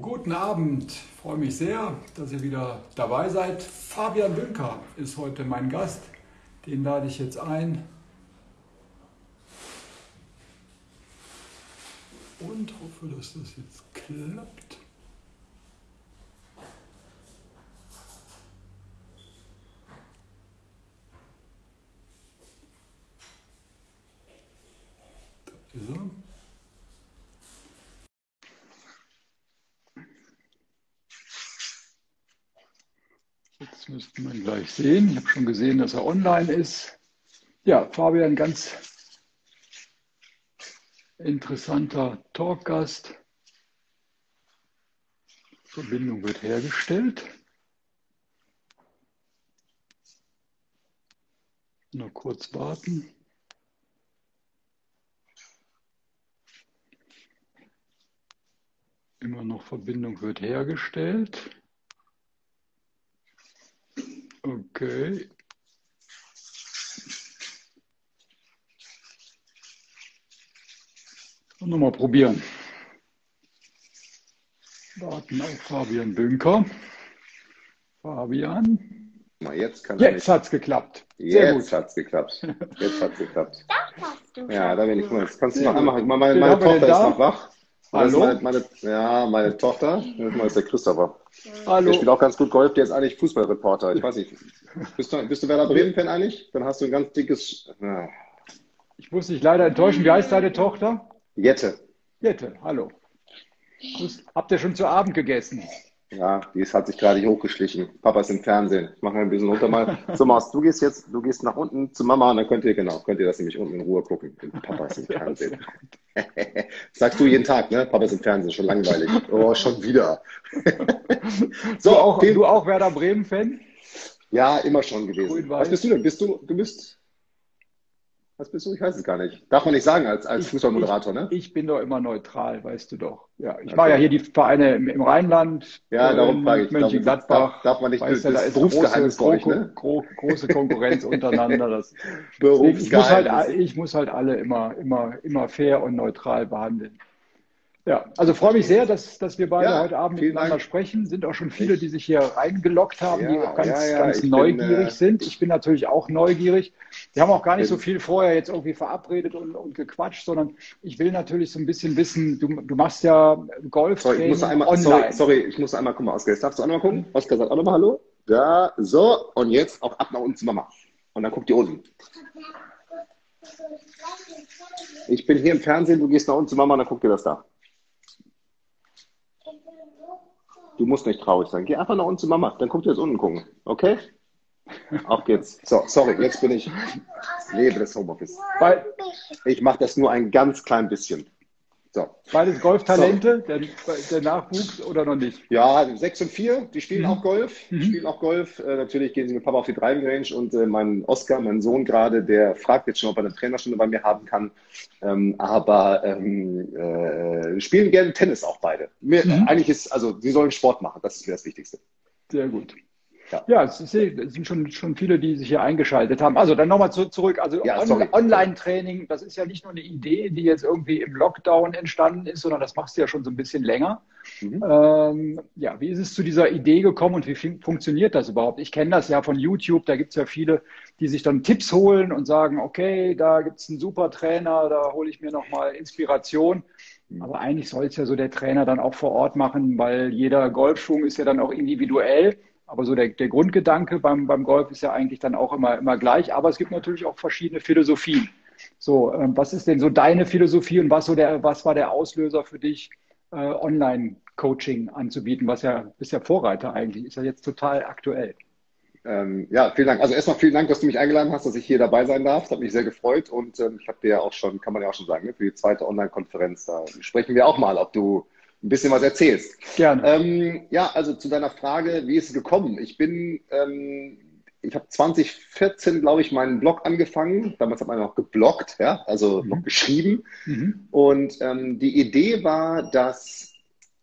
Guten Abend, ich freue mich sehr, dass ihr wieder dabei seid. Fabian Bünker ist heute mein Gast, den lade ich jetzt ein. Und hoffe, dass das jetzt klappt. Da ist er. Jetzt müsste man gleich sehen. Ich habe schon gesehen, dass er online ist. Ja, Fabian, ganz interessanter Talkgast. Verbindung wird hergestellt. Nur kurz warten. Immer noch Verbindung wird hergestellt. Okay. Und nochmal probieren. Warten auf Fabian Bünker. Fabian. Mal jetzt kann Jetzt hat es geklappt. Sehr jetzt hat es geklappt. Jetzt hat es geklappt. Das hast du Ja, da bin ich mal. Jetzt kannst du noch einmal. Meine, meine Tochter ist da? noch wach. Hallo? meine, meine, ja, meine Tochter. Das mal ist der Christopher. Der Hallo. spielt auch ganz gut Golf. Der ist eigentlich Fußballreporter. Ich weiß nicht. Bist du, bist du Werder Bremen-Fan eigentlich? Dann hast du ein ganz dickes. Ja. Ich muss dich leider enttäuschen. Wie heißt deine Tochter? Jette. Jette. Hallo. Habt ihr schon zu Abend gegessen? Ja, die ist, hat sich gerade hier hochgeschlichen. Papa ist im Fernsehen. Ich mache ein bisschen runter mal. So, Maus, du gehst jetzt, du gehst nach unten zu Mama und dann könnt ihr, genau, könnt ihr das nämlich unten in Ruhe gucken. Papa ist im Fernsehen. Sagst du jeden Tag, ne? Papa ist im Fernsehen, schon langweilig. Oh, schon wieder. So, So, auch, den- du auch Werder Bremen-Fan? Ja, immer schon gewesen. Was bist du denn? Bist du, du bist, was bist du? Ich weiß es gar nicht. Darf man nicht sagen als, als Ich- Fußballmoderator, ne? Ich bin doch immer neutral, weißt du doch. Ja, ich Okay. war ja hier die Vereine im, im Rheinland, Ja, darum Köln, frage ich. Darum- Mönchengladbach. darf- darf man nicht- weißt du, das da ist Berufsgeheimnis große, euch, ne? gro- große Konkurrenz untereinander. Das, ich, muss halt, Berufsgeheimnis. ich muss halt alle immer, immer, immer fair und neutral behandeln. Ja, also freue mich sehr, dass, dass wir beide Ja, heute Abend miteinander Dank. sprechen. Sind auch schon viele, die sich hier reingeloggt haben, die Ja, auch ganz, ja, ganz ich bin, neugierig äh, sind. Ich bin natürlich auch neugierig. Wir haben auch gar nicht so viel vorher jetzt irgendwie verabredet und, und gequatscht, sondern ich will natürlich so ein bisschen wissen, du, du machst ja Sorry, ich muss einmal, online. sorry, sorry, ich muss einmal, guck mal, Oskar, jetzt darfst du auch noch mal gucken. Oskar sagt auch noch mal Hallo. Da, so, und jetzt auch ab nach unten zu Mama. Und dann guckt die Osen. Ich bin hier im Fernsehen, du gehst nach unten zu Mama und dann guckt dir das da. Du musst nicht traurig sein. Geh einfach nach unten zu Mama, dann guckt dir das unten gucken. Okay? Auf geht's. So, sorry, jetzt bin ich, lebe das Homeoffice. Weil, Ich mache das nur ein ganz klein bisschen. So. beides Golftalente, der, der Nachwuchs oder noch nicht? Ja, sechs und vier, die spielen Mhm. auch Golf. Die Mhm. spielen auch Golf. Äh, natürlich gehen sie mit Papa auf die Driving Range und äh, mein Oscar, mein Sohn gerade, der fragt jetzt schon, ob er eine Trainerstunde bei mir haben kann. Ähm, aber ähm, äh, spielen gerne Tennis auch beide. Mir, Mhm. Eigentlich ist, also sie sollen Sport machen, das ist mir das Wichtigste. Sehr gut. Ja. Ja, es, ist, es sind schon, schon viele, die sich hier eingeschaltet haben. Also dann nochmal zu, zurück. Also Ja, On. Online-Training, das ist ja nicht nur eine Idee, die jetzt irgendwie im Lockdown entstanden ist, sondern das machst du ja schon so ein bisschen länger. Mhm. Ähm, ja, wie ist es zu dieser Idee gekommen und wie fun- funktioniert das überhaupt? Ich kenne das ja von YouTube, da gibt es ja viele, die sich dann Tipps holen und sagen, okay, da gibt es einen super Trainer, da hole ich mir nochmal Inspiration. Aber eigentlich soll es ja so der Trainer dann auch vor Ort machen, weil jeder Golfschwung ist ja dann auch individuell. Aber so der, der Grundgedanke beim, beim Golf ist ja eigentlich dann auch immer, immer gleich. Aber es gibt natürlich auch verschiedene Philosophien. So, ähm, was ist denn so deine Philosophie und was, so der, was war der Auslöser für dich, äh, Online-Coaching anzubieten, was ja bist ja Vorreiter eigentlich, ist ja jetzt total aktuell. Ähm, ja, vielen Dank. Also erstmal vielen Dank, dass du mich eingeladen hast, dass ich hier dabei sein darf. Das hat mich sehr gefreut und ähm, ich habe dir ja auch schon, kann man ja auch schon sagen, ne, für die zweite Online-Konferenz, da sprechen wir auch mal, ob du ein bisschen was erzählst. Gerne. Ähm, ja, also zu deiner Frage, wie ist es gekommen? Ich bin, ähm, ich habe 2014, glaube ich, meinen Blog angefangen. Damals hat man noch gebloggt, ja, also Mhm. noch geschrieben. Mhm. Und ähm, die Idee war, dass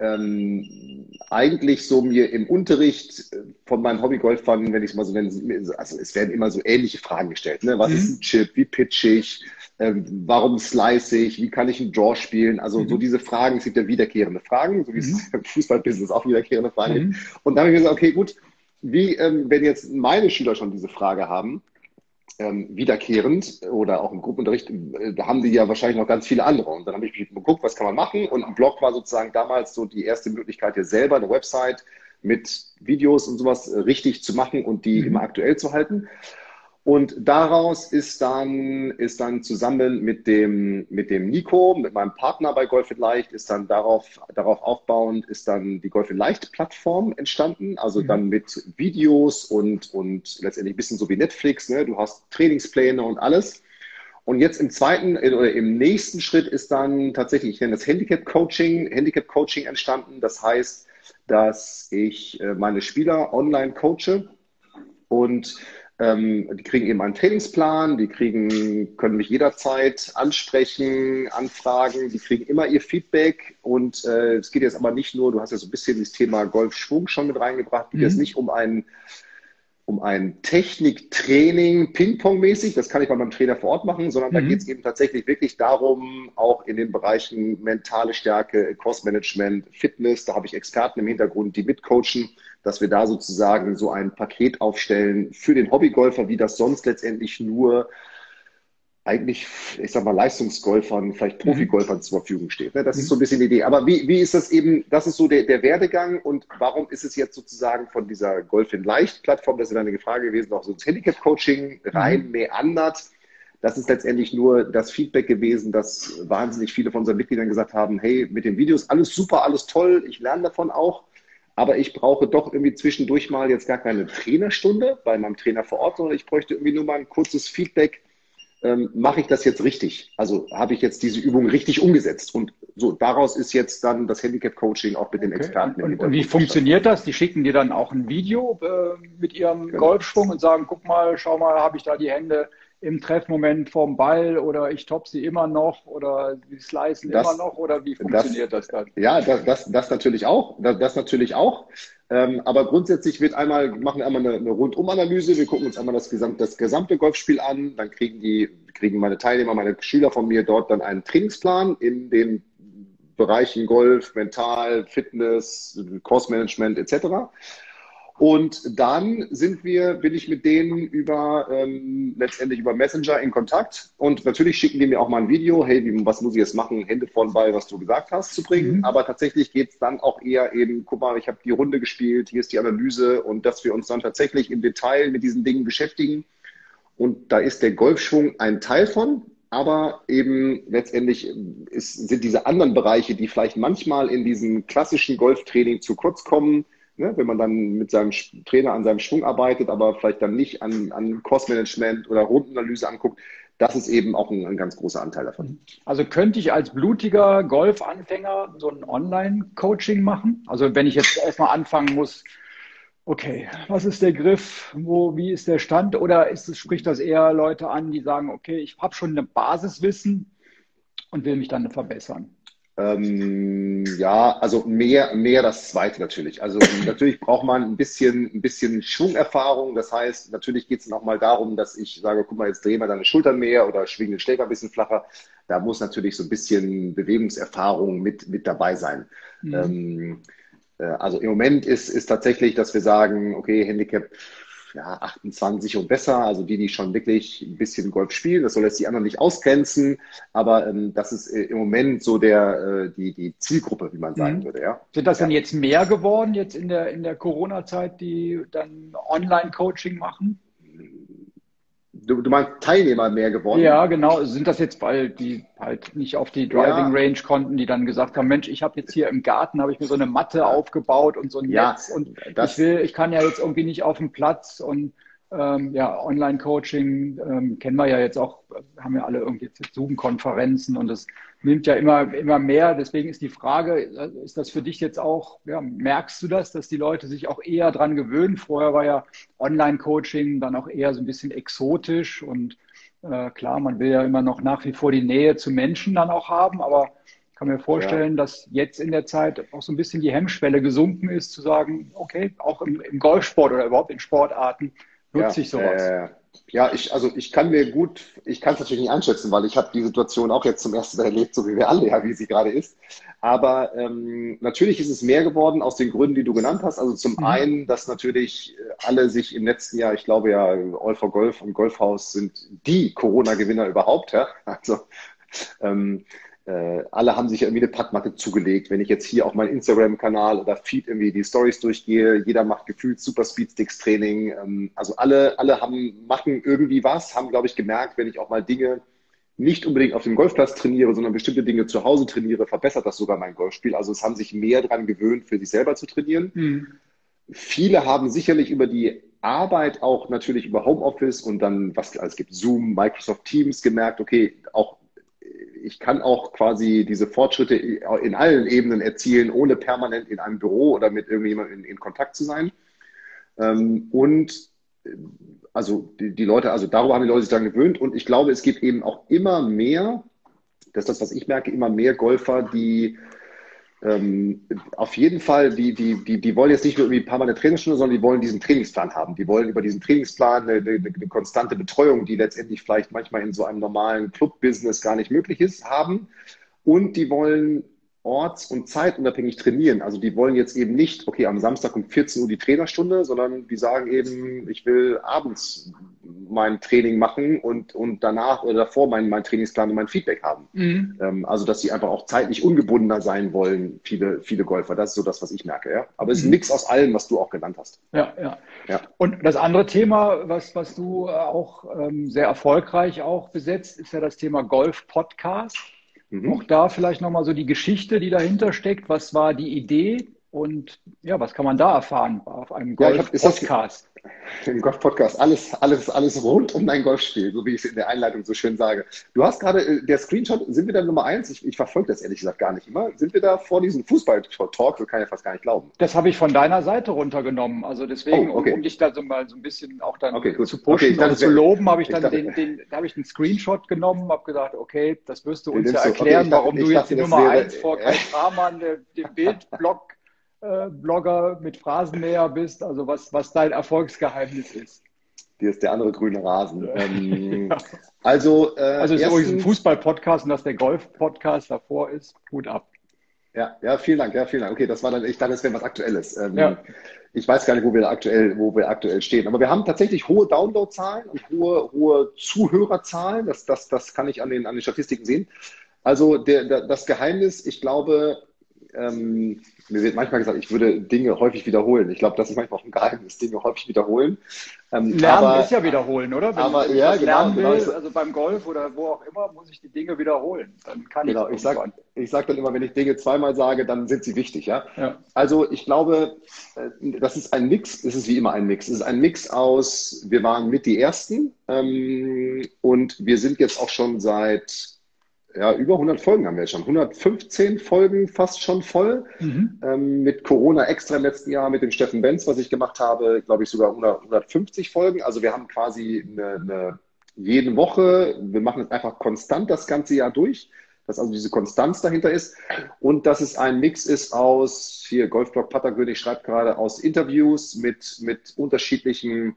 ähm, eigentlich so mir im Unterricht von meinen Hobbygolfern, wenn ich es mal so nenne, also es werden immer so ähnliche Fragen gestellt. Ne? Was mhm. ist ein Chip? Wie pitch ich? Ähm, warum slice ich? Wie kann ich einen Draw spielen? Also mhm. so diese Fragen, es gibt ja wiederkehrende Fragen, so wie mhm. es im Fußballbusiness auch wiederkehrende Fragen gibt. Mhm. Und da habe ich mir gesagt, okay, gut, wie, ähm, wenn jetzt meine Schüler schon diese Frage haben, ähm, wiederkehrend oder auch im Gruppenunterricht, äh, da haben die ja wahrscheinlich noch ganz viele andere. Und dann habe ich geguckt, was kann man machen? Und ein Blog war sozusagen damals so die erste Möglichkeit, hier selber eine Website mit Videos und sowas äh, richtig zu machen und die mhm. immer aktuell zu halten. Und daraus ist dann, ist dann zusammen mit dem, mit dem Nico, mit meinem Partner bei Golf in Leicht, ist dann darauf, darauf aufbauend, ist dann die Golf in Leicht Plattform entstanden. Also mhm. dann mit Videos und, und letztendlich ein bisschen so wie Netflix. Ne? Du hast Trainingspläne und alles. Und jetzt im zweiten oder im nächsten Schritt ist dann tatsächlich, ich nenne das Handicap Coaching, Handicap Coaching entstanden. Das heißt, dass ich äh, meine Spieler online coache und ähm, die kriegen eben einen Trainingsplan, die kriegen, können mich jederzeit ansprechen, anfragen, die kriegen immer ihr Feedback und äh, es geht jetzt aber nicht nur, du hast ja so ein bisschen das Thema Golfschwung schon mit reingebracht, geht mhm. jetzt nicht um ein, um ein Techniktraining, Ping-Pong-mäßig, das kann ich bei meinem Trainer vor Ort machen, sondern mhm. da geht es eben tatsächlich wirklich darum, auch in den Bereichen mentale Stärke, Cross-Management, Fitness, da habe ich Experten im Hintergrund, die mitcoachen, dass wir da sozusagen so ein Paket aufstellen für den Hobbygolfer, wie das sonst letztendlich nur eigentlich, ich sag mal, Leistungsgolfern, vielleicht mhm. Profigolfern mhm. zur Verfügung steht. Ne? Das ist so ein bisschen die Idee. Aber wie, wie ist das eben, das ist so der, der Werdegang und warum ist es jetzt sozusagen von dieser Golf in Leicht Plattform, das ist eine Frage gewesen, auch so ins Handicap-Coaching rein mhm. meandert. Das ist letztendlich nur das Feedback gewesen, dass wahnsinnig viele von unseren Mitgliedern gesagt haben, hey, mit den Videos alles super, alles toll, ich lerne davon auch aber ich brauche doch irgendwie zwischendurch mal jetzt gar keine Trainerstunde bei meinem Trainer vor Ort, sondern ich bräuchte irgendwie nur mal ein kurzes Feedback. Ähm, mache ich das jetzt richtig? Also habe ich jetzt diese Übung richtig umgesetzt? Und so daraus ist jetzt dann das Handicap-Coaching auch mit den okay. Experten. Und, und wie funktioniert das? Die schicken dir dann auch ein Video äh, mit ihrem genau. Golfschwung und sagen, guck mal, schau mal, habe ich da die Hände im Treffmoment vom Ball oder ich top sie immer noch oder die slicen das, immer noch oder wie funktioniert das, das dann? Ja, das, das, das natürlich auch. Das, das natürlich auch. Ähm, aber grundsätzlich wird einmal, machen wir einmal eine, eine Rundumanalyse. Wir gucken uns einmal das gesamte, das gesamte Golfspiel an. Dann kriegen die, kriegen meine Teilnehmer, meine Schüler von mir dort dann einen Trainingsplan in den Bereichen Golf, Mental, Fitness, Kursmanagement etc. Und dann sind wir, bin ich mit denen über ähm, letztendlich über Messenger in Kontakt. Und natürlich schicken die mir auch mal ein Video, hey, wie, was muss ich jetzt machen, Hände vorn bei, was du gesagt hast, zu bringen. Mhm. Aber tatsächlich geht es dann auch eher eben, guck mal, ich habe die Runde gespielt, hier ist die Analyse und dass wir uns dann tatsächlich im Detail mit diesen Dingen beschäftigen. Und da ist der Golfschwung ein Teil von, aber eben letztendlich ist, sind diese anderen Bereiche, die vielleicht manchmal in diesem klassischen Golftraining zu kurz kommen, ne, wenn man dann mit seinem Trainer an seinem Schwung arbeitet, aber vielleicht dann nicht an, an Kursmanagement oder Rundenanalyse anguckt, das ist eben auch ein, ein, ganz großer Anteil davon. Also könnte ich als blutiger Golfanfänger so ein Online-Coaching machen? Also wenn ich jetzt erstmal anfangen muss, okay, was ist der Griff, wo, wie ist der Stand? Oder ist es, spricht das eher Leute an, die sagen, okay, ich habe schon eine Basiswissen und will mich dann verbessern? Ähm, ja, also mehr, mehr das zweite natürlich. Also natürlich braucht man ein bisschen, ein bisschen Schwungerfahrung. Das heißt, natürlich geht es auch mal darum, dass ich sage, guck mal, jetzt drehen wir deine Schultern mehr oder schwingen den Schläger ein bisschen flacher. Da muss natürlich so ein bisschen Bewegungserfahrung mit, mit dabei sein. Mhm. Ähm, äh, also im Moment ist, ist tatsächlich, dass wir sagen, okay, Handicap ja, 28 und besser, also die, die schon wirklich ein bisschen Golf spielen. Das soll jetzt die anderen nicht ausgrenzen, aber ähm, das ist äh, im Moment so der, äh, die, die Zielgruppe, wie man sagen mhm. würde. Ja. Sind das ja. dann jetzt mehr geworden, jetzt in der, in der Corona-Zeit, die dann Online-Coaching machen? Du, du meinst Teilnehmer mehr geworden? Ja, genau. Sind das jetzt, weil die halt nicht auf die Driving Range konnten, die dann gesagt haben, Mensch, ich habe jetzt hier im Garten, habe ich mir so eine Matte aufgebaut und so ein ja, Netz und ich will, ich kann ja jetzt irgendwie nicht auf dem Platz und ähm, ja, Online-Coaching ähm, kennen wir ja jetzt auch, haben wir alle irgendwie Zoom-Konferenzen und das nimmt ja immer, immer mehr. Deswegen ist die Frage, ist das für dich jetzt auch, ja, merkst du das, dass die Leute sich auch eher dran gewöhnen? Vorher war ja Online-Coaching dann auch eher so ein bisschen exotisch und äh, klar, man will ja immer noch nach wie vor die Nähe zu Menschen dann auch haben, aber kann mir vorstellen, ja. dass jetzt in der Zeit auch so ein bisschen die Hemmschwelle gesunken ist, zu sagen, okay, auch im, im Golfsport oder überhaupt in Sportarten nutze ja, ich sowas. Äh, ja, ich, also ich kann mir gut, ich kann es natürlich nicht einschätzen, weil ich habe die Situation auch jetzt zum ersten Mal erlebt, so wie wir alle, ja, wie sie gerade ist. Aber ähm, natürlich ist es mehr geworden aus den Gründen, die du genannt hast. Also zum mhm. einen, dass natürlich alle sich im letzten Jahr, ich glaube ja, All for Golf und Golfhaus sind die Corona-Gewinner überhaupt, ja. Also ähm, äh, alle haben sich irgendwie eine Packmatte zugelegt. Wenn ich jetzt hier auf meinen Instagram-Kanal oder Feed irgendwie die Stories durchgehe, jeder macht gefühlt Super Speedsticks-Training. Ähm, also alle, alle haben, machen irgendwie was, haben, glaube ich, gemerkt, wenn ich auch mal Dinge nicht unbedingt auf dem Golfplatz trainiere, sondern bestimmte Dinge zu Hause trainiere, verbessert das sogar mein Golfspiel. Also es haben sich mehr daran gewöhnt, für sich selber zu trainieren. Mhm. Viele haben sicherlich über die Arbeit auch natürlich über Homeoffice und dann, was es gibt, Zoom, Microsoft Teams gemerkt, okay, auch ich kann auch quasi diese Fortschritte in allen Ebenen erzielen, ohne permanent in einem Büro oder mit irgendjemandem in, in Kontakt zu sein. Ähm, und äh, also die, die, Leute, also darüber haben die Leute sich dann gewöhnt. Und ich glaube, es gibt eben auch immer mehr, das ist das, was ich merke, immer mehr Golfer, die ähm, auf jeden Fall, die, die, die, die wollen jetzt nicht nur irgendwie ein paar Mal eine Trainingsstunde, sondern die wollen diesen Trainingsplan haben. Die wollen über diesen Trainingsplan eine, eine, eine konstante Betreuung, die letztendlich vielleicht manchmal in so einem normalen Club-Business gar nicht möglich ist, haben. Und die wollen orts- und zeitunabhängig trainieren. Also die wollen jetzt eben nicht, okay, am Samstag um 14 Uhr die Trainerstunde, sondern die sagen eben, ich will abends mein Training machen und, und danach oder davor mein, mein Trainingsplan und mein Feedback haben. Mhm. Ähm, also dass sie einfach auch zeitlich ungebundener sein wollen, viele, viele Golfer. Das ist so das, was ich merke. Ja? Aber es ist mhm. nichts aus allem, was du auch genannt hast. Ja, ja, ja. Und das andere Thema, was, was du auch ähm, sehr erfolgreich auch besetzt, ist ja das Thema Golf-Podcast. Mhm. Auch da vielleicht nochmal so die Geschichte, die dahinter steckt. Was war die Idee und ja, was kann man da erfahren auf einem Golf-Podcast? Im Golf-Podcast, alles, alles, alles rund um dein Golfspiel, so wie ich es in der Einleitung so schön sage. Du hast gerade, äh, der Screenshot, sind wir da Nummer eins? Ich, ich verfolge das ehrlich gesagt gar nicht immer. Sind wir da vor diesem Fußball-Talk? Das kann ich fast gar nicht glauben. Das habe ich von deiner Seite runtergenommen. Also deswegen, oh, okay. um, um, dich da so mal so ein bisschen auch dann okay, zu pushen okay, und zu loben, habe ich dann den, den, da habe ich einen Screenshot genommen, habe gesagt, okay, das wirst du uns ja erklären, warum du jetzt die Nummer wäre, eins vor Kai Kramann, dem Bildblock Blogger mit Phrasenmäher bist, also was, was dein Erfolgsgeheimnis ist. Hier ist der andere grüne Rasen. Ähm, also, äh, also ist übrigens ein Fußball-Podcast und dass der Golf-Podcast davor ist, Hut ab. Ja, ja, vielen Dank, ja, vielen Dank. Okay, das war dann, ich dachte, es wäre was Aktuelles. Ähm, ja. Ich weiß gar nicht, wo wir aktuell, wo wir aktuell stehen. Aber wir haben tatsächlich hohe Downloadzahlen und hohe, hohe Zuhörerzahlen. Das, das, das kann ich an den, an den Statistiken sehen. Also der, der, das Geheimnis, ich glaube, ähm, mir wird manchmal gesagt, ich würde Dinge häufig wiederholen. Ich glaube, das ist manchmal auch ein Geheimnis, Dinge häufig wiederholen. Ähm, Lernen aber, ist ja wiederholen, oder? Wenn aber, ich ja, genau, lernen genau. will, also beim Golf oder wo auch immer, muss ich die Dinge wiederholen. Dann kann genau, ich. Genau, ich sage sag dann immer, wenn ich Dinge zweimal sage, dann sind sie wichtig, ja? ja. Also ich glaube, äh, das ist ein Mix, es ist wie immer ein Mix. Es ist ein Mix aus, wir waren mit die Ersten ähm, und wir sind jetzt auch schon seit ja, über 100 Folgen haben wir schon. 115 Folgen fast schon voll. Mhm. Ähm, mit Corona extra im letzten Jahr, mit dem Steffen Benz, was ich gemacht habe, glaube ich sogar 100, 150 Folgen. Also wir haben quasi eine, eine, jede Woche, wir machen es einfach konstant das ganze Jahr durch, dass also diese Konstanz dahinter ist und dass es ein Mix ist aus, hier Golfblog Patterkönig schreibt gerade, aus Interviews mit, mit unterschiedlichen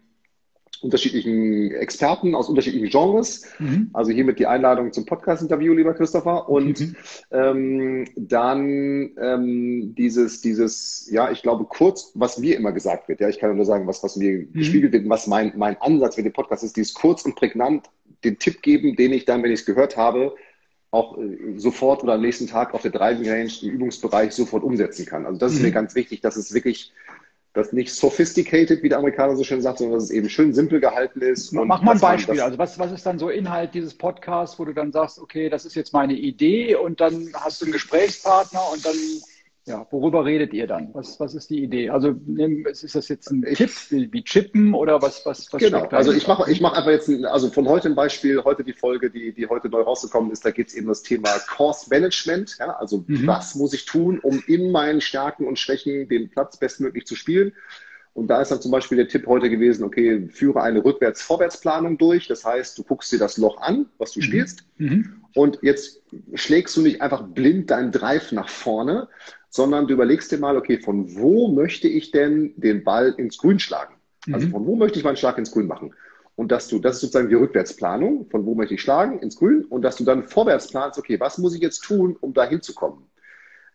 unterschiedlichen Experten aus unterschiedlichen Genres. Mhm. Also hiermit die Einladung zum Podcast-Interview, lieber Christopher. Und mhm. ähm, dann ähm, dieses, dieses, ja, ich glaube, kurz, was mir immer gesagt wird, ja, ich kann nur sagen, was, was mir mhm. gespiegelt wird, was mein, mein Ansatz für den Podcast ist, dieses kurz und prägnant den Tipp geben, den ich dann, wenn ich es gehört habe, auch äh, sofort oder am nächsten Tag auf der Driving Range im Übungsbereich sofort umsetzen kann. Also das ist mir mhm. ganz wichtig, dass es wirklich das nicht sophisticated, wie der Amerikaner so schön sagt, sondern dass es eben schön simpel gehalten ist. Mach mal ein Beispiel. Also was, was ist dann so Inhalt dieses Podcasts, wo du dann sagst, okay, das ist jetzt meine Idee und dann hast du einen Gesprächspartner und dann ja, worüber redet ihr dann? Was, was ist die Idee? Also ist das jetzt ein Tipp wie Chippen oder was? was, was genau, also ich mache ich mach einfach jetzt, ein, also von heute ein Beispiel, heute die Folge, die, die heute neu rausgekommen ist, da geht es eben das Thema Course Management. Ja? Also mhm. was muss ich tun, um in meinen Stärken und Schwächen den Platz bestmöglich zu spielen? Und da ist dann zum Beispiel der Tipp heute gewesen, okay, führe eine Rückwärts-Vorwärts-Planung durch. Das heißt, du guckst dir das Loch an, was du mhm. spielst. Mhm Und jetzt schlägst du nicht einfach blind deinen Drive nach vorne, sondern du überlegst dir mal, okay, von wo möchte ich denn den Ball ins Grün schlagen? Also mhm. von wo möchte ich meinen Schlag ins Grün machen? Und dass du, das ist sozusagen die Rückwärtsplanung, von wo möchte ich schlagen, ins Grün, und dass du dann vorwärts planst, okay, was muss ich jetzt tun, um da hinzukommen?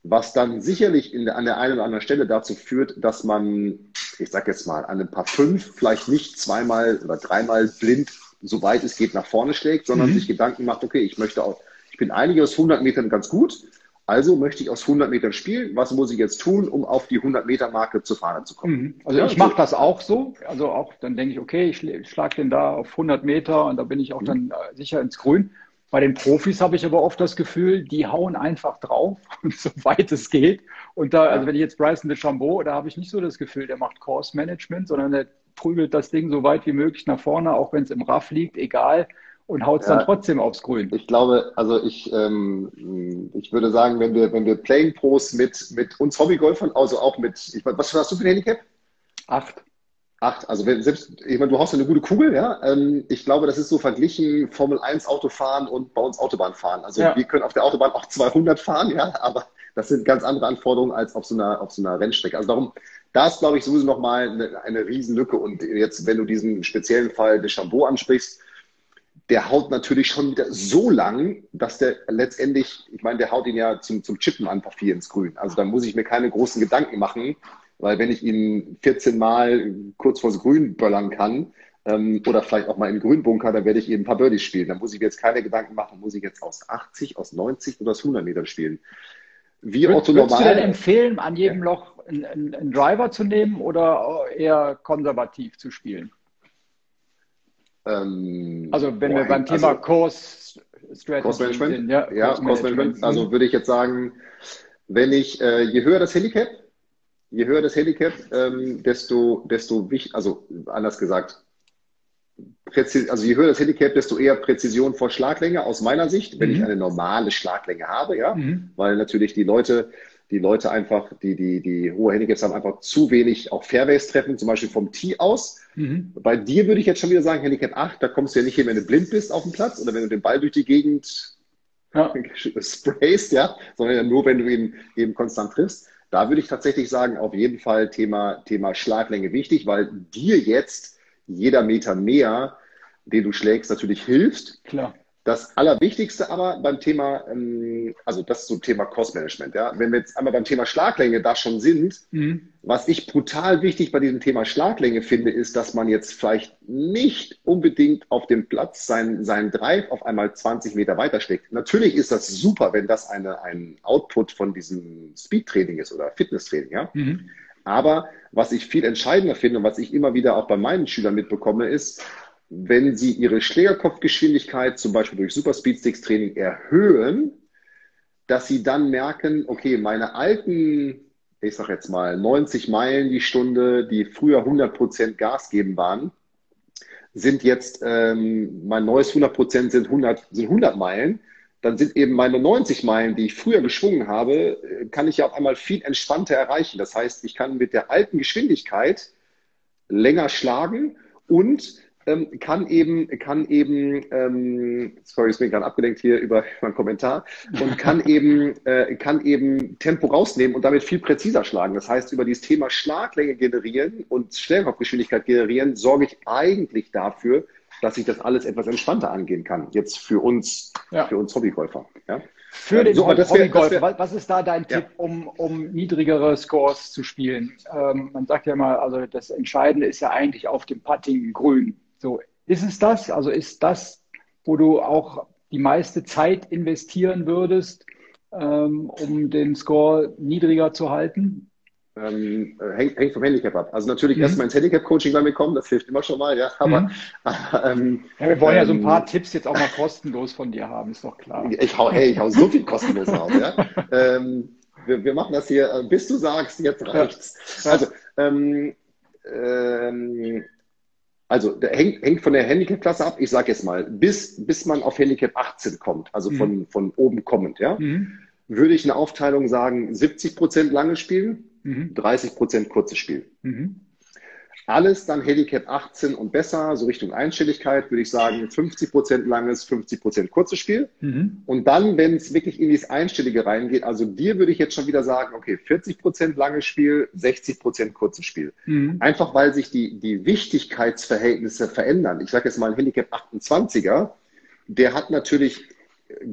Was dann sicherlich in, an der einen oder anderen Stelle dazu führt, dass man, ich sag jetzt mal, an ein paar fünf vielleicht nicht zweimal oder dreimal blind, so weit es geht, nach vorne schlägt, sondern mhm. sich Gedanken macht, okay, ich möchte auch, ich bin einige aus 100 Metern ganz gut, also möchte ich aus 100 Metern spielen. Was muss ich jetzt tun, um auf die 100 Meter Marke zu fahren zu kommen? Mhm. Also ja, ich mache das auch so. Also auch dann denke ich, okay, ich schlage den da auf 100 Meter und da bin ich auch mhm. dann äh, sicher ins Grün. Bei den Profis habe ich aber oft das Gefühl, die hauen einfach drauf, soweit es geht. Und da, also wenn ich jetzt Bryson DeChambeau, da habe ich nicht so das Gefühl, der macht Course Management, sondern der prügelt das Ding so weit wie möglich nach vorne, auch wenn es im Raff liegt, egal und haut es ja, dann trotzdem aufs Grün. Ich glaube, also ich, ähm, ich würde sagen, wenn wir, wenn wir Playing Pros mit, mit uns Hobbygolfern, also auch mit, ich meine, was hast du für ein Handicap? Acht. Acht. Also wenn, selbst, ich meine, du hast ja eine gute Kugel, ja. Ähm, ich glaube, das ist so verglichen Formel 1 Autofahren und bei uns Autobahn fahren. Also ja. wir können auf der Autobahn auch 200 fahren, ja, aber das sind ganz andere Anforderungen als auf so einer, auf so einer Rennstrecke. Also darum, da ist, glaube ich, sowieso nochmal eine, eine Riesenlücke. Und jetzt, wenn du diesen speziellen Fall des Chabot ansprichst, der haut natürlich schon wieder so lang, dass der letztendlich, ich meine, der haut ihn ja zum, zum Chippen einfach viel ins Grün. Also da muss ich mir keine großen Gedanken machen, weil wenn ich ihn 14 Mal kurz vors Grün böllern kann, ähm, oder vielleicht auch mal im Grünbunker, dann werde ich eben ein paar Birdies spielen. Dann muss ich mir jetzt keine Gedanken machen, muss ich jetzt aus 80, aus 90 oder aus 100 Metern spielen. Wie Otto Würdest normal. du denn empfehlen, an jedem Loch einen, einen Driver zu nehmen oder eher konservativ zu spielen? Ähm, also wenn boah, wir beim Thema also, Course Strategy Management, sind, ja, ja Course Management. Also würde ich jetzt sagen, wenn ich, äh, je höher das Handicap, je höher das Handicap, ähm, desto, desto wichtig, also anders gesagt, also je höher das Handicap, desto eher Präzision vor Schlaglänge aus meiner Sicht, wenn mhm. ich eine normale Schlaglänge habe, ja, mhm. weil natürlich die Leute die Leute einfach, die, die, die hohe Handicaps haben, einfach zu wenig auch Fairways treffen, zum Beispiel vom Tee aus. Mhm. Bei dir würde ich jetzt schon wieder sagen, Handicap 8, da kommst du ja nicht hin, wenn du blind bist auf dem Platz oder wenn du den Ball durch die Gegend ja. sprayst, ja, sondern nur, wenn du ihn eben konstant triffst. Da würde ich tatsächlich sagen, auf jeden Fall Thema, Thema Schlaglänge wichtig, weil dir jetzt jeder Meter mehr, den du schlägst, natürlich hilft. Klar. Das Allerwichtigste aber beim Thema, ähm, also das zum Thema Cost Management, ja, wenn wir jetzt einmal beim Thema Schlaglänge da schon sind, mhm. was ich brutal wichtig bei diesem Thema Schlaglänge finde, ist, dass man jetzt vielleicht nicht unbedingt auf dem Platz seinen, seinen Drive auf einmal 20 Meter weiter schlägt. Natürlich ist das super, wenn das eine, ein Output von diesem Speed-Training ist oder Fitness-Training, ja. Mhm. Aber was ich viel entscheidender finde und was ich immer wieder auch bei meinen Schülern mitbekomme, ist, wenn Sie Ihre Schlägerkopfgeschwindigkeit zum Beispiel durch Super Speed Sticks Training erhöhen, dass Sie dann merken, okay, meine alten, ich sag jetzt mal 90 Meilen die Stunde, die früher 100 Prozent Gas geben waren, sind jetzt, ähm, mein neues 100 Prozent sind 100, sind 100 Meilen. Dann sind eben meine 90 Meilen, die ich früher geschwungen habe, kann ich ja auf einmal viel entspannter erreichen. Das heißt, ich kann mit der alten Geschwindigkeit länger schlagen und ähm, kann eben, kann eben, ähm, sorry, ich bin gerade abgelenkt hier über meinen Kommentar, und kann eben, äh, kann eben Tempo rausnehmen und damit viel präziser schlagen. Das heißt, über dieses Thema Schlaglänge generieren und Schlägerkopfgeschwindigkeit generieren, sorge ich eigentlich dafür, dass ich das alles etwas entspannter angehen kann. Jetzt für uns, ja. für uns Hobbygolfer. Ja? Für den so, Hobbygolfer, was ist da dein ja. Tipp, um, um niedrigere Scores zu spielen? Ähm, man sagt ja mal, also das Entscheidende ist ja eigentlich auf dem Putting grün. So, ist es das? Also ist das, wo du auch die meiste Zeit investieren würdest, ähm, um den Score niedriger zu halten? Ähm, hängt, hängt, vom Handicap ab. Also natürlich mhm. erstmal ins Handicap-Coaching bei mir kommen, das hilft immer schon mal, ja. Aber, mhm. ähm, ja, wir wollen ja so ein paar ähm, Tipps jetzt auch mal kostenlos von dir haben, ist doch klar. Ich hau, hey, ich hau so viel kostenlos raus, ja. ähm, wir, wir, machen das hier, äh, bis du sagst, jetzt reicht's. Ja. Also, ähm, ähm, also der hängt, hängt von der Handicap-Klasse ab. Ich sage jetzt mal, bis, bis man auf Handicap 18 kommt, also mhm. von, von oben kommend, ja, mhm. würde ich eine Aufteilung sagen, 70 Prozent lange Spielen, mhm. 30 Prozent kurze Spielen. Mhm. Alles dann Handicap 18 und besser, so Richtung Einstelligkeit, würde ich sagen 50 Prozent langes, 50 Prozent kurzes Spiel. Mhm. Und dann, wenn es wirklich in dieses Einstellige reingeht, also dir würde ich jetzt schon wieder sagen, okay, 40 Prozent langes Spiel, 60 Prozent kurzes Spiel. Mhm. Einfach weil sich die, die Wichtigkeitsverhältnisse verändern. Ich sage jetzt mal ein Handicap 28er, der hat natürlich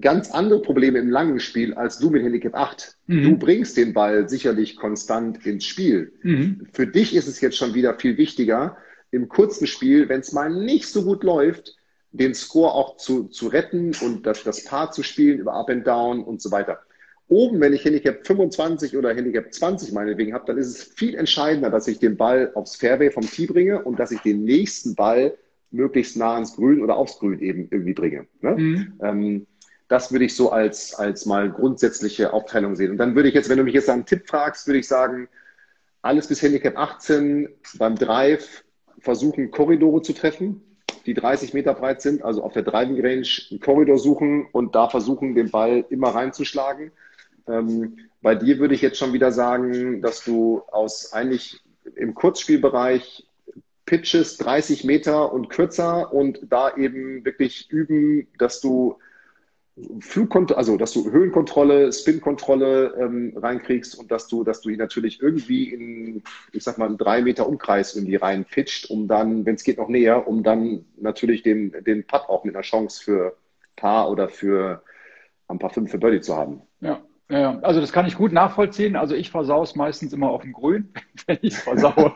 ganz andere Probleme im langen Spiel als du mit Handicap 8. Mhm. Du bringst den Ball sicherlich konstant ins Spiel. Mhm. Für dich ist es jetzt schon wieder viel wichtiger, im kurzen Spiel, wenn es mal nicht so gut läuft, den Score auch zu, zu retten und das, das Paar zu spielen über Up and Down und so weiter. Oben, wenn ich Handicap 25 oder Handicap 20 meinetwegen habe, dann ist es viel entscheidender, dass ich den Ball aufs Fairway vom Tee bringe und dass ich den nächsten Ball möglichst nah ans Grün oder aufs Grün eben irgendwie bringe. Ne? Mhm. Ähm, das würde ich so als, als mal grundsätzliche Aufteilung sehen. Und dann würde ich jetzt, wenn du mich jetzt einen Tipp fragst, würde ich sagen, alles bis Handicap 18 beim Drive versuchen, Korridore zu treffen, die 30 Meter breit sind, also auf der Driving Range einen Korridor suchen und da versuchen, den Ball immer reinzuschlagen. Ähm, bei dir würde ich jetzt schon wieder sagen, dass du aus eigentlich im Kurzspielbereich Pitches 30 Meter und kürzer und da eben wirklich üben, dass du Flugkontrolle, also dass du Höhenkontrolle, Spinkontrolle ähm, reinkriegst und dass du, dass du ihn natürlich irgendwie in, ich sag mal, einen drei Meter Umkreis irgendwie reinpitcht, um dann, wenn es geht, noch näher, um dann natürlich den, den Putt auch mit einer Chance für Paar oder für ein paar fünf für Birdie zu haben. Ja. Ja, also das kann ich gut nachvollziehen. Also ich versau es meistens immer auf dem Grün, wenn ich versaue.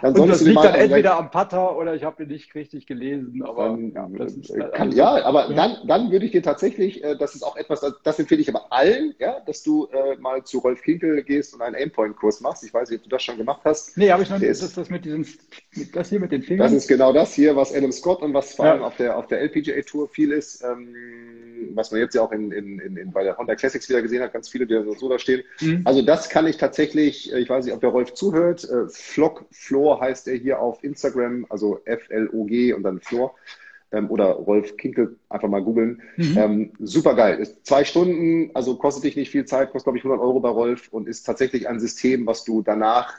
dann und das liegt dann entweder am Putter oder ich habe ihn nicht richtig gelesen. Aber ähm, ja, das ist, äh, kann, also, ja, aber ja. Dann, dann würde ich dir tatsächlich, äh, das ist auch etwas, das, das empfehle ich aber allen, ja, dass du äh, mal zu Rolf Kinkel gehst und einen Aimpoint-Kurs machst. Ich weiß nicht, ob du das schon gemacht hast. Nee, habe ich noch nicht. Das ist das mit diesem, das hier mit den Fingern. Das ist genau das hier, was Adam Scott und was vor allem auf der, auf der LPGA Tour viel ist. Ähm, was man jetzt ja auch in, in, in, in, bei der Honda Classics wieder gesehen hat, ganz viele, die so da stehen. Mhm. Also das kann ich tatsächlich, äh, ich weiß nicht, ob der Rolf zuhört, äh, Flock Floor heißt er hier auf Instagram, also F-L-O-G und dann Floor. Ähm, oder Rolf Kinkel einfach mal googeln. Mhm. Ähm, super geil. Ist zwei Stunden, also kostet dich nicht viel Zeit, kostet glaube ich 100 Euro bei Rolf und ist tatsächlich ein System, was du danach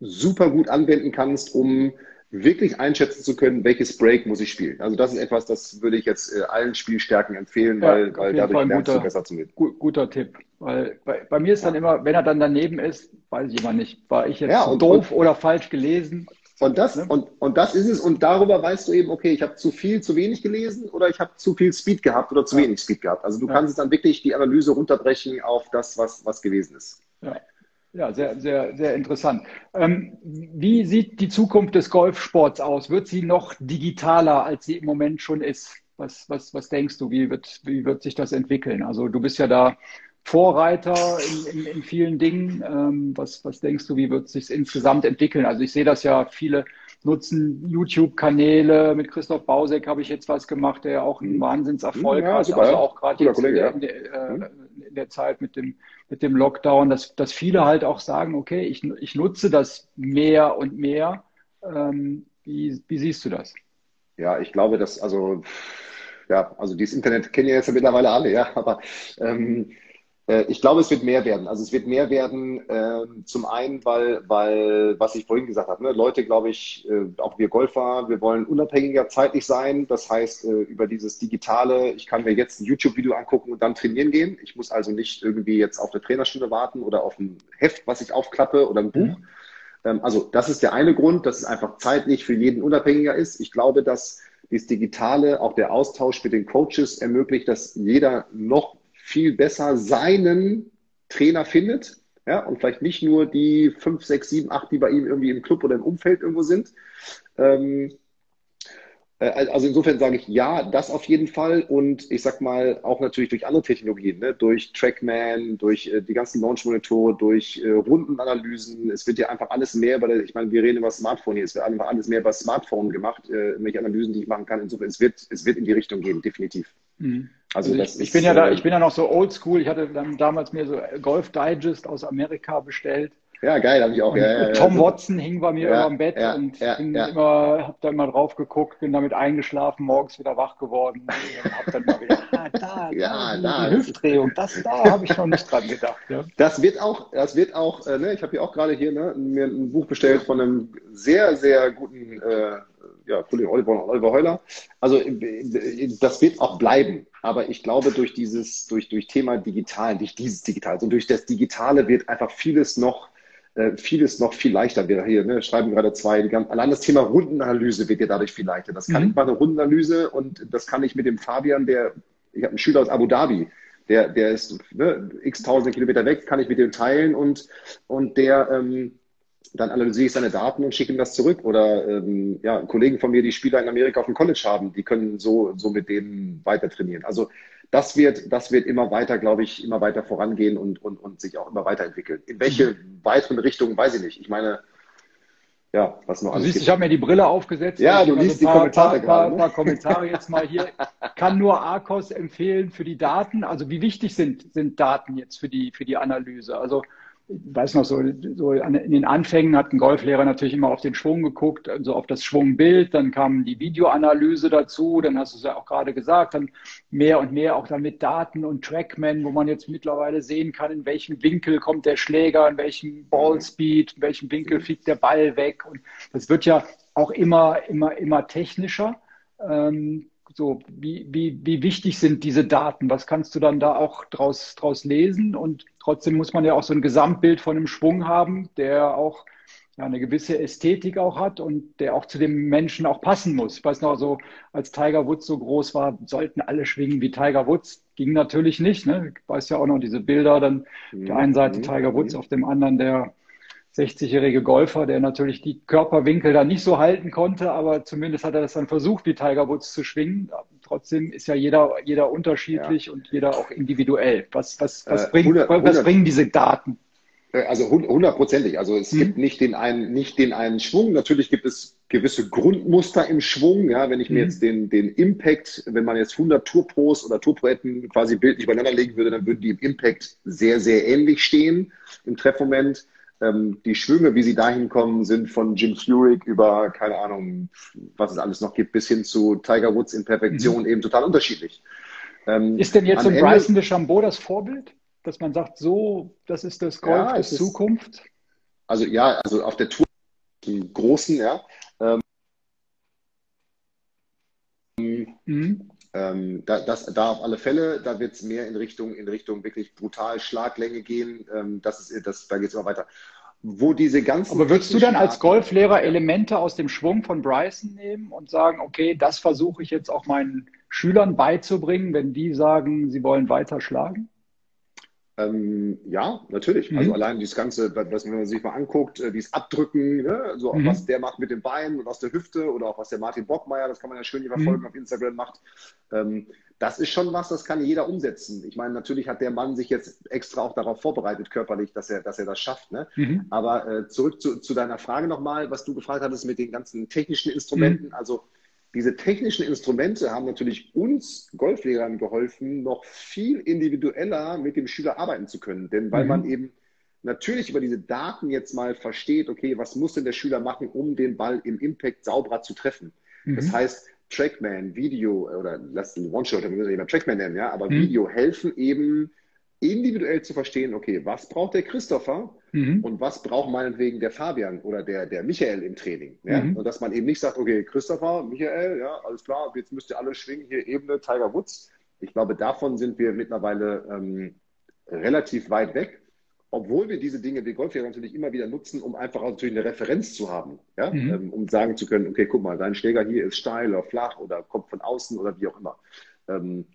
super gut anwenden kannst, um wirklich einschätzen zu können, welches Break muss ich spielen. Also das ist etwas, das würde ich jetzt äh, allen Spielstärken empfehlen, ja, weil, weil dadurch lernst guter, du besser zu mit. Guter Tipp. Weil bei, bei mir ist dann immer, wenn er dann daneben ist, weiß ich immer nicht, war ich jetzt ja, und, doof und, oder falsch gelesen. Und das, ne? und, und das ist es. Und darüber weißt du eben, okay, ich habe zu viel, zu wenig gelesen oder ich habe zu viel Speed gehabt oder zu ja. wenig Speed gehabt. Also du kannst dann wirklich die Analyse runterbrechen auf das, was, was gewesen ist. Ja. Ja, sehr, sehr, sehr interessant. Ähm, wie sieht die Zukunft des Golfsports aus? Wird sie noch digitaler, als sie im Moment schon ist? Was, was, was denkst du? Wie wird, wie wird sich das entwickeln? Also du bist ja da Vorreiter in, in, in vielen Dingen. Ähm, was, was denkst du, wie wird es sich insgesamt entwickeln? Also ich sehe das ja, viele nutzen YouTube-Kanäle. Mit Christoph Bausek habe ich jetzt was gemacht, der auch einen Wahnsinnserfolg ja, hat. Super, also auch gerade jetzt Kollege, in, der, äh, mhm. In, der, Zeit mit dem, mit dem Lockdown, dass, dass viele halt auch sagen, okay, ich, ich nutze das mehr und mehr. Ähm, wie, wie siehst du das? Ja, ich glaube, dass, also, ja, also dieses Internet kennen ja jetzt mittlerweile alle, ja, aber ähm, äh, ich glaube, es wird mehr werden. Also es wird mehr werden, äh, zum einen, weil, weil, was ich vorhin gesagt habe, ne, Leute, glaube ich, äh, auch wir Golfer, wir wollen unabhängiger zeitlich sein. Das heißt, äh, über dieses Digitale, ich kann mir jetzt ein YouTube-Video angucken und dann trainieren gehen. Ich muss also nicht irgendwie jetzt auf eine Trainerstunde warten oder auf ein Heft, was ich aufklappe oder ein Buch. Mhm. Ähm, also das ist der eine Grund, dass es einfach zeitlich für jeden unabhängiger ist. Ich glaube, dass das Digitale, auch der Austausch mit den Coaches ermöglicht, dass jeder noch viel besser seinen Trainer findet. Ja, und vielleicht nicht nur die fünf, sechs, sieben, acht, die bei ihm irgendwie im Club oder im Umfeld irgendwo sind. Ähm, äh, also insofern sage ich ja, das auf jeden Fall und ich sag mal auch natürlich durch andere Technologien, ne? durch Trackman, durch äh, die ganzen Launch-Monitore, durch äh, Rundenanalysen. Es wird ja einfach alles mehr der, ich meine, wir reden über Smartphone hier, es wird einfach alles mehr bei Smartphone gemacht, äh, welche Analysen, die ich machen kann. Insofern, es wird, es wird in die Richtung gehen, definitiv. Mhm. Also, also ich, ich, bin ja da, äh, ich bin ja noch so oldschool. Ich hatte dann damals mir so Golf Digest aus Amerika bestellt. Ja, geil, habe ich auch. Ja, ja, Tom Watson hing bei mir ja, immer im Bett und habe da immer drauf geguckt, bin damit eingeschlafen, morgens wieder wach geworden und habe dann mal wieder, ah, da, ja, da, da die Hüftdrehung, das da habe ich noch nicht dran gedacht. Ja. Das wird auch, das wird auch, äh, ne, ich habe hier auch gerade hier ne, mir ein Buch bestellt von einem sehr, sehr guten äh, ja, Kollegen Oliver, Oliver Heuler. Also äh, das wird auch bleiben. Aber ich glaube, durch dieses, durch, durch Thema Digital, durch dieses Digital, also durch das Digitale wird einfach vieles noch äh, vieles noch viel leichter. Wir hier ne, schreiben gerade zwei, die ganzen, allein das Thema Rundenanalyse wird ja dadurch viel leichter. Das kann mhm. ich mal eine Rundenanalyse und das kann ich mit dem Fabian, der, ich habe einen Schüler aus Abu Dhabi, der, der ist ne, x tausend Kilometer weg, kann ich mit dem teilen und, und der, ähm, dann analysiere ich seine Daten und schicke ihm das zurück. Oder ähm, ja, Kollegen von mir, die Spieler in Amerika auf dem College haben, die können so, so mit denen weiter trainieren. Also das wird, das wird immer weiter, glaube ich, immer weiter vorangehen und, und, und sich auch immer weiterentwickeln. In welche mhm. weiteren Richtungen, weiß ich nicht. Ich meine, ja, was noch. Du siehst, gibt. ich habe mir die Brille aufgesetzt. Ja, du liest also die Kommentare paar, gerade. Ne? Paar, paar Kommentare jetzt mal hier. Kann nur Arcos empfehlen für die Daten. Also wie wichtig sind, sind Daten jetzt für die, für die Analyse? Also weiß noch, so, so in den Anfängen hat ein Golflehrer natürlich immer auf den Schwung geguckt, also auf das Schwungbild, dann kam die Videoanalyse dazu, dann hast du es ja auch gerade gesagt, dann mehr und mehr auch dann mit Daten und Trackman, wo man jetzt mittlerweile sehen kann, in welchem Winkel kommt der Schläger, in welchem Ballspeed, in welchem Winkel fliegt der Ball weg. Und das wird ja auch immer, immer, immer technischer. Ähm, so, wie, wie, wie wichtig sind diese Daten? Was kannst du dann da auch draus, draus lesen? Und trotzdem muss man ja auch so ein Gesamtbild von einem Schwung haben, der auch ja, eine gewisse Ästhetik auch hat und der auch zu dem Menschen auch passen muss. Ich weiß noch, so als Tiger Woods so groß war, sollten alle schwingen wie Tiger Woods. Ging natürlich nicht. Ne? Ich weiß ja auch noch diese Bilder, dann auf der einen Seite mhm. Tiger Woods, auf dem anderen der 60-jährige Golfer, der natürlich die Körperwinkel da nicht so halten konnte, aber zumindest hat er das dann versucht, wie Tiger Woods zu schwingen. Trotzdem ist ja jeder, jeder unterschiedlich ja. und jeder auch individuell. Was, was, was, äh, bringt, 100, was bringen diese Daten? Äh, also hundertprozentig. Also es hm. gibt nicht den einen, nicht den einen Schwung. Natürlich gibt es gewisse Grundmuster im Schwung. Ja, wenn ich mir hm. jetzt den, den Impact, wenn man jetzt 100 Tourpros oder Tourpoetten quasi bildlich übereinander legen würde, dann würden die im Impact sehr, sehr ähnlich stehen im Treffmoment. Ähm, die Schwünge, wie sie dahin kommen, sind von Jim Furyk über, keine Ahnung, was es alles noch gibt, bis hin zu Tiger Woods in Perfektion mhm. eben total unterschiedlich. Ähm, ist denn jetzt so ein Bryson de Chambeau das Vorbild? Dass man sagt, so, das ist das Golf ja, der Zukunft? Also ja, also auf der Tour im Großen, ja. Ähm, Ähm, da, das, da auf alle Fälle, da wird es mehr in Richtung, in Richtung wirklich brutal Schlaglänge gehen. Ähm, das ist, das, da geht es immer weiter. Wo diese ganzen. Aber würdest du dann als Golflehrer Elemente aus dem Schwung von Bryson nehmen und sagen, okay, das versuche ich jetzt auch meinen Schülern beizubringen, wenn die sagen, sie wollen weiter schlagen? Ähm, ja, natürlich. Mhm. Also allein dieses Ganze, was man sich mal anguckt, äh, dieses Abdrücken, ne? so mhm. was der macht mit den Beinen und aus der Hüfte oder auch was der Martin Bockmeier, das kann man ja schön hier verfolgen, mhm. auf Instagram macht. Ähm, das ist schon was, das kann jeder umsetzen. Ich meine, natürlich hat der Mann sich jetzt extra auch darauf vorbereitet, körperlich, dass er, dass er das schafft. Ne? Mhm. Aber äh, zurück zu, zu deiner Frage nochmal, was du gefragt hattest mit den ganzen technischen Instrumenten. Mhm. Also diese technischen Instrumente haben natürlich uns Golflehrern geholfen, noch viel individueller mit dem Schüler arbeiten zu können. Denn weil mhm. man eben natürlich über diese Daten jetzt mal versteht, okay, was muss denn der Schüler machen, um den Ball im Impact sauberer zu treffen? Mhm. Das heißt, Trackman, Video oder lass den One-Shot, wir müssen nicht Trackman nennen, ja, aber mhm. Video helfen eben individuell zu verstehen, okay, was braucht der Christopher mhm. und was braucht meinetwegen der Fabian oder der, der Michael im Training. Ja? Mhm. Und dass man eben nicht sagt, okay, Christopher, Michael, ja, alles klar, jetzt müsst ihr alle schwingen, hier Ebene, Tiger Woods. Ich glaube, davon sind wir mittlerweile ähm, relativ weit weg, obwohl wir diese Dinge wie Golflehrer natürlich immer wieder nutzen, um einfach auch natürlich eine Referenz zu haben, ja? Mhm. Ähm, um sagen zu können, okay, guck mal, dein Schläger hier ist steil oder flach oder kommt von außen oder wie auch immer. Ähm,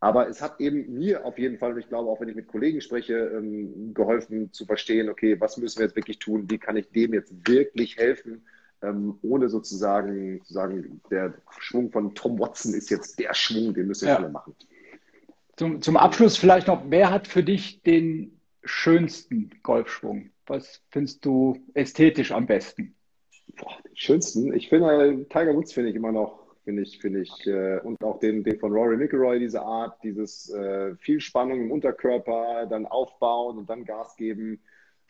aber es hat eben mir auf jeden Fall, und ich glaube auch, wenn ich mit Kollegen spreche, ähm, geholfen zu verstehen, okay, was müssen wir jetzt wirklich tun? Wie kann ich dem jetzt wirklich helfen? Ähm, ohne sozusagen zu sagen, der Schwung von Tom Watson ist jetzt der Schwung, den müssen wir ja. alle machen. Zum, zum Abschluss vielleicht noch, wer hat für dich den schönsten Golfschwung? Was findest du ästhetisch am besten? Boah, den schönsten? Ich finde, Tiger Woods finde ich immer noch finde ich, finde ich, äh, und auch den, den von Rory McIlroy, diese Art, dieses äh, viel Spannung im Unterkörper, dann aufbauen und dann Gas geben.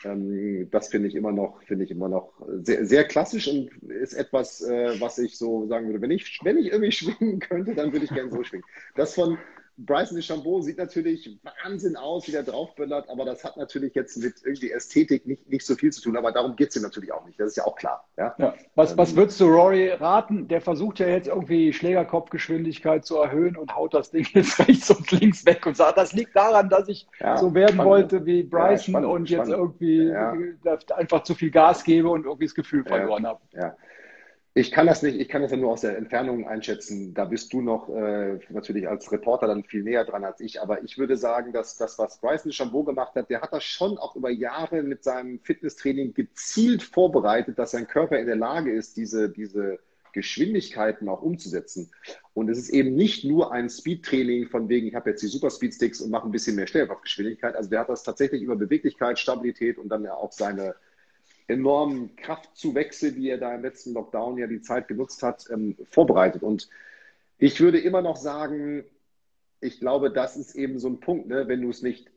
Ähm, das finde ich immer noch, finde ich immer noch sehr, sehr klassisch und ist etwas, äh, was ich so sagen würde, wenn ich, wenn ich irgendwie schwingen könnte, dann würde ich gerne so schwingen. Das von, Bryson DeChambeau sieht natürlich Wahnsinn aus, wie der draufböllert, aber das hat natürlich jetzt mit irgendwie Ästhetik nicht, nicht so viel zu tun. Aber darum geht es ihm natürlich auch nicht. Das ist ja auch klar. Ja? ja. Was, ähm, was würdest du Rory raten? Der versucht ja jetzt irgendwie Schlägerkopfgeschwindigkeit zu erhöhen und haut das Ding jetzt rechts und links weg und sagt, das liegt daran, dass ich ja, so werden spannend. wollte wie Bryson ja, und jetzt spannend. irgendwie einfach zu viel Gas gebe und irgendwie das Gefühl verloren habe. Ja. Ich kann das nicht, ich kann das ja nur aus der Entfernung einschätzen. Da bist du noch äh, natürlich als Reporter dann viel näher dran als ich. Aber ich würde sagen, dass das, was Bryson Chambeau gemacht hat, der hat das schon auch über Jahre mit seinem Fitnesstraining gezielt vorbereitet, dass sein Körper in der Lage ist, diese, diese Geschwindigkeiten auch umzusetzen. Und es ist eben nicht nur ein Speedtraining von wegen, ich habe jetzt die Super Speedsticks und mache ein bisschen mehr Stellkraftgeschwindigkeit. Also der hat das tatsächlich über Beweglichkeit, Stabilität und dann ja auch seine enormen Kraftzuwächse, die er da im letzten Lockdown ja die Zeit genutzt hat, ähm, vorbereitet. Und ich würde immer noch sagen, ich glaube, das ist eben so ein Punkt, ne, wenn du es nicht.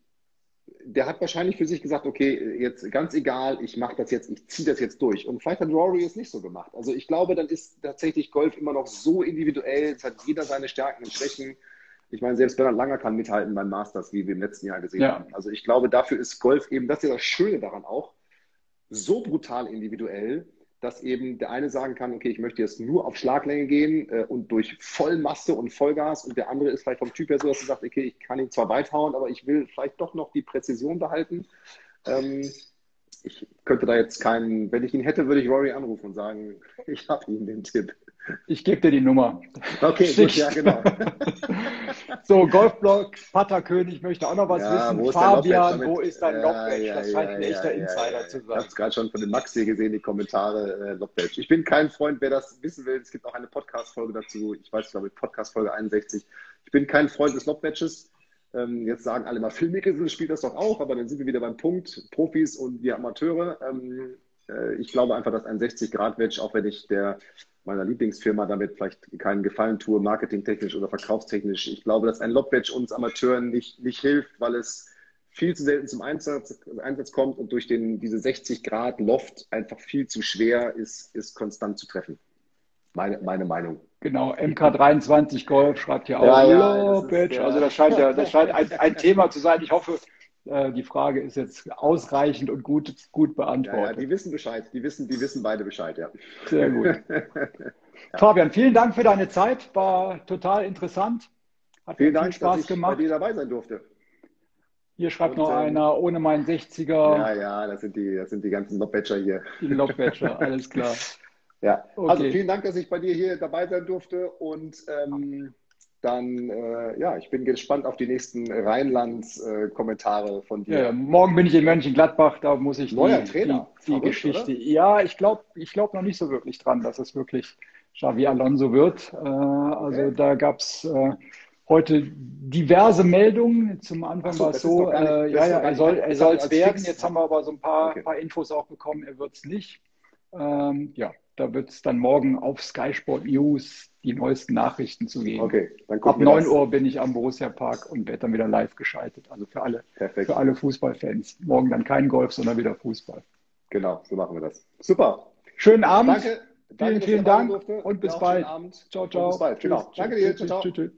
Der hat wahrscheinlich für sich gesagt, okay, jetzt ganz egal, ich mache das jetzt, ich ziehe das jetzt durch. Und vielleicht hat Rory es nicht so gemacht. Also ich glaube, dann ist tatsächlich Golf immer noch so individuell, es hat jeder seine Stärken und Schwächen. Ich meine, selbst Bernhard Langer kann mithalten beim Masters, wie wir im letzten Jahr gesehen ja. haben. Also ich glaube, dafür ist Golf eben, das ist ja das Schöne daran auch, so brutal individuell, dass eben der eine sagen kann, okay, ich möchte jetzt nur auf Schlaglänge gehen äh, und durch Vollmasse und Vollgas und der andere ist vielleicht vom Typ her so, dass er sagt, okay, ich kann ihn zwar weit hauen, aber ich will vielleicht doch noch die Präzision behalten. Ähm, ich könnte da jetzt keinen, wenn ich ihn hätte, würde ich Rory anrufen und sagen, ich habe ihn den Tipp. Ich gebe dir die Nummer. Okay, gut, ja, genau. so, Golfblock, Patterkönig möchte auch noch was ja, wissen. Wo Fabian, wo ist dein ja, Lockbatch? Ja, das scheint ein echter Insider zu sein. Ich habe es gerade schon von dem Maxi gesehen, die Kommentare, äh, Lockbatch. Ich bin kein Freund, wer das wissen will. Es gibt auch eine Podcast-Folge dazu. Ich weiß, ich glaube, Podcast-Folge 61. Ich bin kein Freund des Lockbatches. Ähm, jetzt sagen alle mal, Phil Mickelson spielt das doch auch, aber dann sind wir wieder beim Punkt, Profis und wir Amateure. Ähm, äh, ich glaube einfach, dass ein 60-Grad-Wedge, auch wenn ich der meiner Lieblingsfirma damit vielleicht keinen Gefallen tue, marketingtechnisch oder verkaufstechnisch. Ich glaube, dass ein Lobbadge uns Amateuren nicht, nicht hilft, weil es viel zu selten zum Einsatz, Einsatz kommt und durch den, diese 60 Grad Loft einfach viel zu schwer ist, ist konstant zu treffen. Meine, meine Meinung. Genau, MK23 Golf schreibt hier auch ja, ja, Lobbadge. Also das scheint ja, das scheint ein, ein Thema zu sein. Ich hoffe, äh, die Frage ist jetzt ausreichend und gut, gut beantwortet. Ja, ja, die wissen Bescheid, die wissen, die wissen beide Bescheid, ja. Sehr gut. ja. Fabian, vielen Dank für deine Zeit, war total interessant. Hat vielen Dank, Spaß dass ich gemacht. bei dir dabei sein durfte. Hier schreibt und, noch ähm, einer, ohne meinen 60er. Ja, ja, das sind die, das sind die ganzen Lobbatcher hier. Die Lobbatcher, alles klar. Ja, also okay. also vielen Dank, dass ich bei dir hier dabei sein durfte und ähm, dann, äh, ja, ich bin gespannt auf die nächsten Rheinlands-Kommentare äh, von dir. Ja, morgen bin ich in Mönchengladbach, da muss ich Neuer die, Trainer. die, die Verrückt, Geschichte. Oder? Ja, ich glaube ich glaub noch nicht so wirklich dran, dass es wirklich Xavi Alonso wird. Äh, also okay. da gab es äh, heute diverse Meldungen. Zum Anfang so, war es so, nicht, äh, ja, ja, er soll es werden. Jetzt haben wir aber so ein paar, okay. paar Infos auch bekommen, er wird es nicht. Ähm, ja, da wird es dann morgen auf Sky Sport News die neuesten Nachrichten zu geben. Okay, dann Ab 9 Uhr bin ich am Borussia Park und werde dann wieder live geschaltet. Also für alle, Perfekt. für alle Fußballfans. Morgen dann kein Golf, sondern wieder Fußball. Genau, so machen wir das. Super. Schönen Abend. Danke. Vielen, vielen Dank und bis bald. Ciao, ciao. bis bald. Genau. Danke dir. Ciao, ciao.